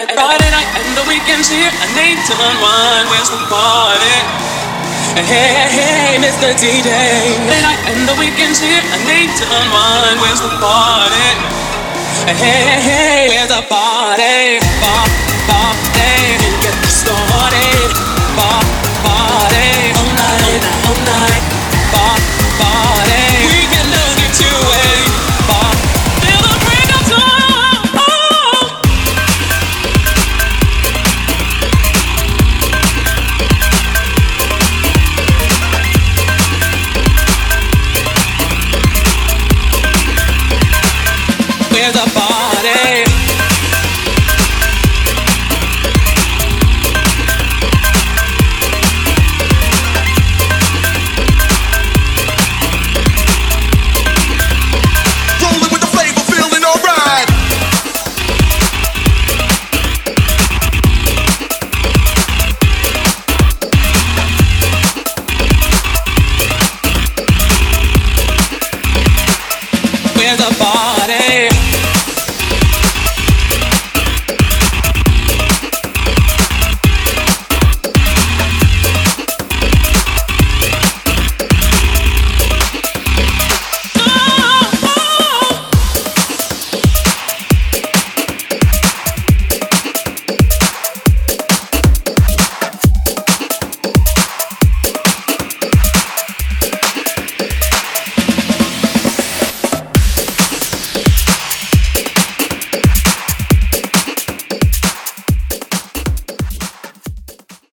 At Friday night and the weekend's here. I need to unwind. Where's the party? Hey, hey, Mr. DJ. Friday night and the weekend's here. I need to unwind. Where's the party? Hey, hey, where's the party? party. far.